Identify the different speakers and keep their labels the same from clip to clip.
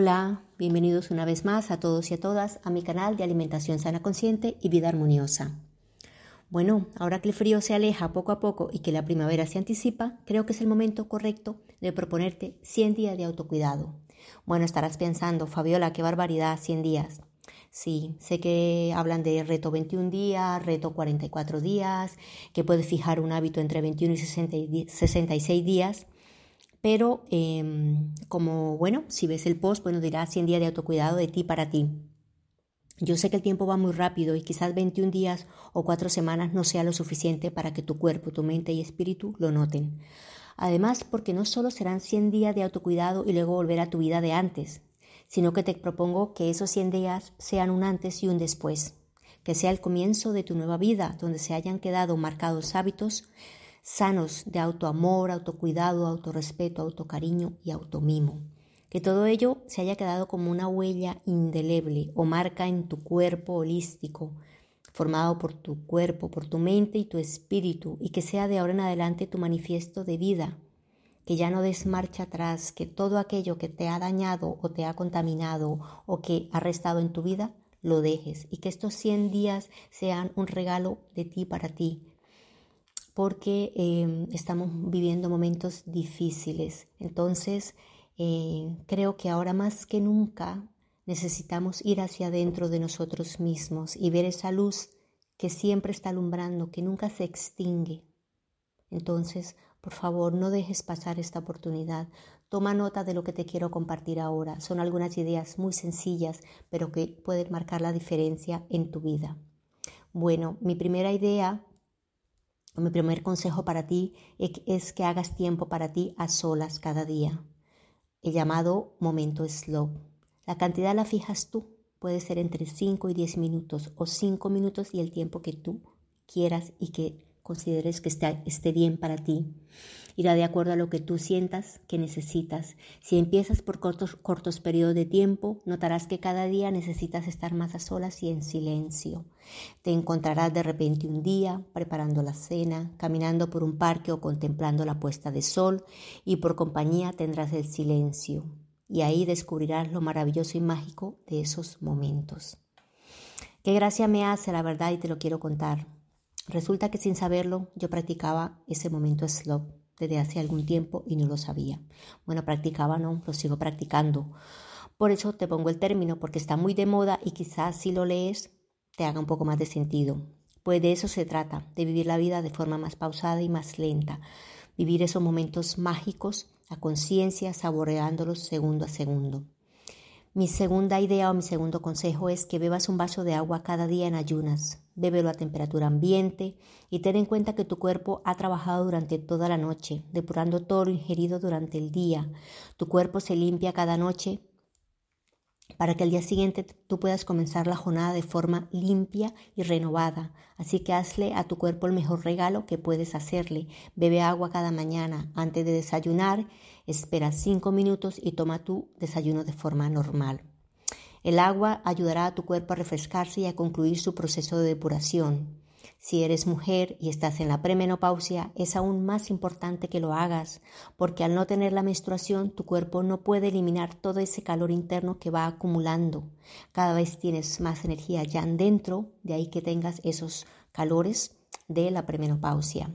Speaker 1: Hola, bienvenidos una vez más a todos y a todas a mi canal de alimentación sana consciente y vida armoniosa. Bueno, ahora que el frío se aleja poco a poco y que la primavera se anticipa, creo que es el momento correcto de proponerte 100 días de autocuidado. Bueno, estarás pensando, Fabiola, qué barbaridad, 100 días. Sí, sé que hablan de reto 21 días, reto 44 días, que puedes fijar un hábito entre 21 y 66 días. Pero em, como, bueno, si ves el post, bueno, dirá 100 días de autocuidado de ti para ti. Yo sé que el tiempo va muy rápido y quizás 21 días o 4 semanas no sea lo suficiente para que tu cuerpo, tu mente y espíritu lo noten. Además, porque no solo serán 100 días de autocuidado y luego volver a tu vida de antes, sino que te propongo que esos 100 días sean un antes y un después, que sea el comienzo de tu nueva vida, donde se hayan quedado marcados hábitos sanos de autoamor, autocuidado, autorrespeto, autocariño y automimo. Que todo ello se haya quedado como una huella indeleble o marca en tu cuerpo holístico, formado por tu cuerpo, por tu mente y tu espíritu, y que sea de ahora en adelante tu manifiesto de vida, que ya no des marcha atrás, que todo aquello que te ha dañado o te ha contaminado o que ha restado en tu vida, lo dejes y que estos 100 días sean un regalo de ti para ti, porque em, estamos viviendo momentos difíciles. Entonces, eh, creo que ahora más que nunca necesitamos ir hacia adentro de nosotros mismos y ver esa luz que siempre está alumbrando, que nunca se extingue. Entonces, por favor, no dejes pasar esta oportunidad. Toma nota de lo que te quiero compartir ahora. Son algunas ideas muy sencillas, pero que pueden marcar la diferencia en tu vida. Bueno, mi primera idea mi primer consejo para ti es que hagas tiempo para ti a solas cada día. El llamado momento slow. La cantidad la fijas tú. Puede ser entre 5 y 10 minutos o 5 minutos y el tiempo que tú quieras y que consideres que esté, bien para ti. Irá de acuerdo a lo que tú sientas que necesitas. Si empiezas por cortos, cortos periodos de tiempo, notarás que cada día necesitas estar más a solas y en silencio. Te encontrarás de repente un día preparando la cena, caminando por un parque o contemplando la puesta de sol y por compañía tendrás el silencio. Y ahí descubrirás lo maravilloso y mágico de esos momentos. Qué gracia me hace la verdad y te lo quiero contar. Resulta que sin saberlo yo practicaba ese momento slow desde hace algún tiempo y no lo sabía. Bueno, practicaba no, lo sigo practicando. Por eso te pongo el término porque está muy de moda y quizás si lo lees te haga un poco más de sentido. Pues de eso se trata, de vivir la vida de forma más pausada y más lenta, vivir esos momentos mágicos a conciencia, saboreándolos segundo a segundo. Mi segunda idea o mi segundo consejo es que bebas un vaso de agua cada día en ayunas. Bébelo a temperatura ambiente y ten en cuenta que tu cuerpo ha trabajado durante toda la noche, depurando todo lo ingerido durante el día. Tu cuerpo se limpia cada noche para que al día siguiente tú puedas comenzar la jornada de forma limpia y renovada. Así que hazle a tu cuerpo el mejor regalo que puedes hacerle. Bebe agua cada mañana antes de desayunar, espera cinco minutos y toma tu desayuno de forma normal. El agua ayudará a tu cuerpo a refrescarse y a concluir su proceso de depuración. Si eres mujer y estás en la premenopausia, es aún más importante que lo hagas, porque al no tener la menstruación, tu cuerpo no puede eliminar todo ese calor interno que va acumulando. Cada vez tienes más energía ya dentro, de ahí que tengas esos calores de la premenopausia.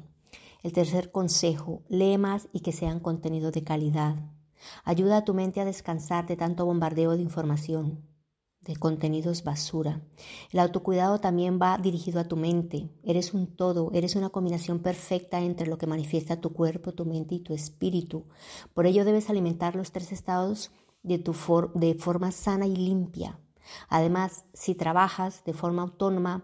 Speaker 1: El tercer consejo, lee más y que sean contenidos de calidad. Ayuda a tu mente a descansar de tanto bombardeo de información de contenidos basura. El autocuidado también va dirigido a tu mente. Eres un todo, eres una combinación perfecta entre lo que manifiesta tu cuerpo, tu mente y tu espíritu. Por ello debes alimentar los tres estados de, tu de forma sana y limpia. Además, si trabajas de forma autónoma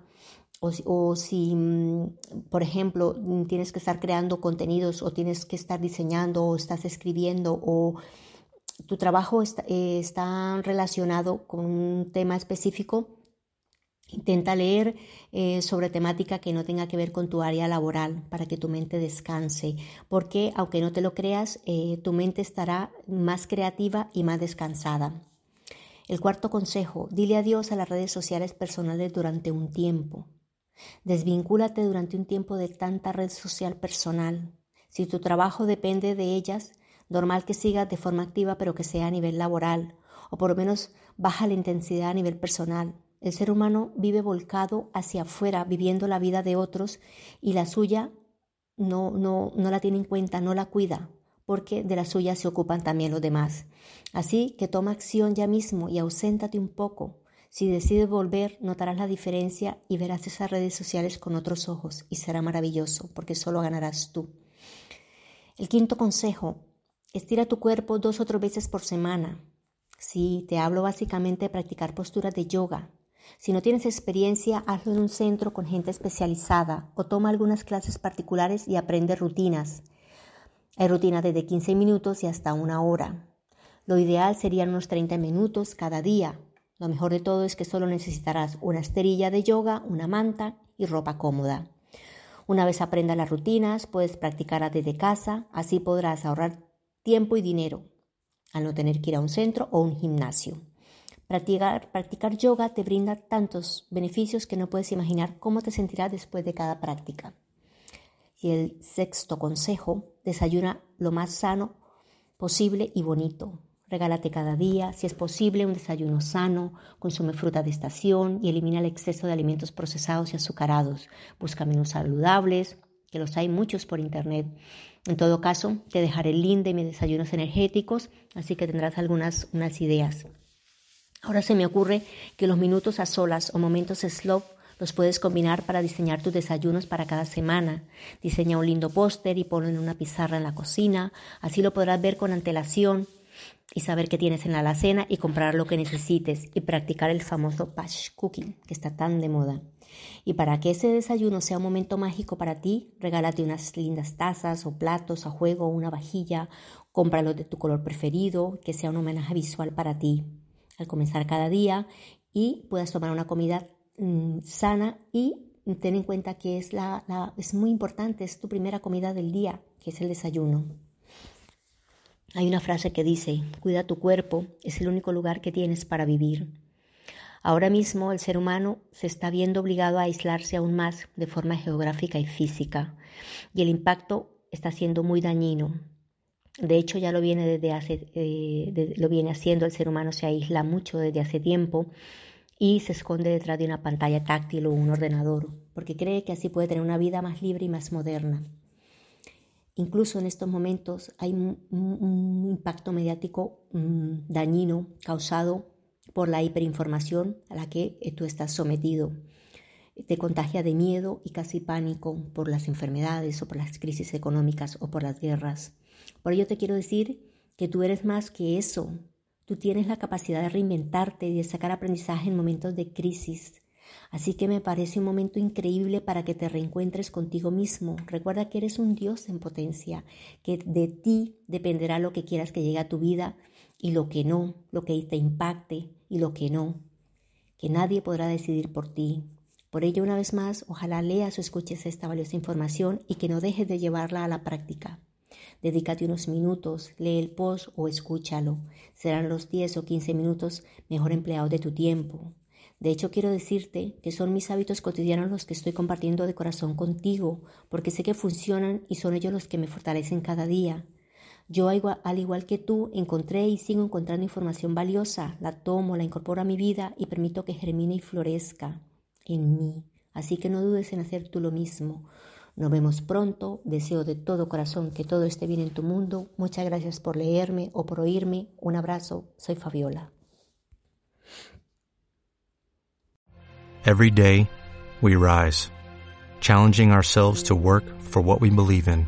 Speaker 1: o, o si, mm, por ejemplo, tienes que estar creando contenidos o tienes que estar diseñando o estás escribiendo o tu trabajo eh, está, relacionado con un tema específico, Intenta leer eh, sobre temática que no tenga que ver con tu área laboral para que tu mente descanse, porque aunque no te lo creas, eh, tu mente estará más creativa y más descansada. El cuarto consejo, dile adiós a las redes sociales personales durante un tiempo. Desvincúlate durante un tiempo de tanta red social personal. Si tu trabajo depende de ellas, normal que sigas de forma activa pero que sea a nivel laboral, o por lo menos baja la intensidad a nivel personal. El ser humano vive volcado hacia afuera, viviendo la vida de otros y la suya no, no, no la tiene en cuenta, no la cuida, porque de la suya se ocupan también los demás. Así que toma acción ya mismo y auséntate un poco. Si decides volver, notarás la diferencia y verás esas redes sociales con otros ojos y será maravilloso, porque solo ganarás tú. El quinto consejo, estira tu cuerpo dos o tres veces por semana. Sí, te hablo básicamente de practicar posturas de yoga, si no tienes experiencia, hazlo en un centro con gente especializada o toma algunas clases particulares y aprende rutinas. Hay rutinas desde 15 minutos y hasta una hora. Lo ideal serían unos 30 minutos cada día. Lo mejor de todo es que solo necesitarás una esterilla de yoga, una manta y ropa cómoda. Una vez aprendas las rutinas, puedes practicarlas desde casa, así podrás ahorrar tiempo y dinero al no tener que ir a un centro o un gimnasio. Practicar, yoga te brinda tantos beneficios que no puedes imaginar cómo te sentirás después de cada práctica. Y el sexto consejo, desayuna lo más sano posible y bonito. Regálate cada día, si es posible, un desayuno sano, consume fruta de estación y elimina el exceso de alimentos procesados y azucarados. Busca menús saludables, que los hay muchos por internet. En todo caso, te dejaré el link de mis desayunos energéticos, así que tendrás algunas unas ideas. Ahora se me ocurre que los minutos a solas o momentos slow los puedes combinar para diseñar tus desayunos para cada semana. Diseña un lindo póster y ponlo en una pizarra en la cocina. Así lo podrás ver con antelación y saber qué tienes en la alacena y comprar lo que necesites y practicar el famoso patch cooking que está tan de moda. Y para que ese desayuno sea un momento mágico para ti, regálate unas lindas tazas o platos a juego una vajilla, cómpralo de tu color preferido, que sea un homenaje visual para ti al comenzar cada día y puedas tomar una comida mm, sana y ten en cuenta que es, la, es muy importante, es tu primera comida del día, que es el desayuno. Hay una frase que dice, cuida tu cuerpo, es el único lugar que tienes para vivir. Ahora mismo el ser humano se está viendo obligado a aislarse aún más de forma geográfica y física y el impacto está siendo muy dañino. De hecho, ya lo viene, desde hace, eh, lo viene haciendo, el ser humano se aísla mucho desde hace tiempo y se esconde detrás de una pantalla táctil o un ordenador, porque cree que así puede tener una vida más libre y más moderna. Incluso en estos momentos hay un, impacto mediático mm, dañino causado por la hiperinformación a la que eh, tú estás sometido. Te contagia de miedo y casi pánico por las enfermedades o por las crisis económicas o por las guerras. Por ello te quiero decir que tú eres más que eso. Tú tienes la capacidad de reinventarte y de sacar aprendizaje en momentos de crisis. Así que me parece un momento increíble para que te reencuentres contigo mismo. Recuerda que eres un Dios en potencia, que de ti dependerá lo que quieras que llegue a tu vida y lo que no, lo que te impacte y lo que no, que nadie podrá decidir por ti. Por ello, una vez más, ojalá leas o escuches esta valiosa información y que no dejes de llevarla a la práctica. Dedícate unos minutos, lee el post o escúchalo. Serán los 10 o 15 minutos mejor empleados de tu tiempo. De hecho, quiero decirte que son mis hábitos cotidianos los que estoy compartiendo de corazón contigo, porque sé que funcionan y son ellos los que me fortalecen cada día. Yo, al igual que tú, encontré y sigo encontrando información valiosa, la tomo, la incorporo a mi vida y permito que germine y florezca en mí. Así que no dudes en hacer tú lo mismo. Nos vemos pronto. Deseo de todo corazón que todo esté bien en tu mundo. Muchas gracias por leerme o por oírme. Un abrazo. Soy Fabiola.
Speaker 2: Every day, we rise, challenging ourselves to work for what we believe in.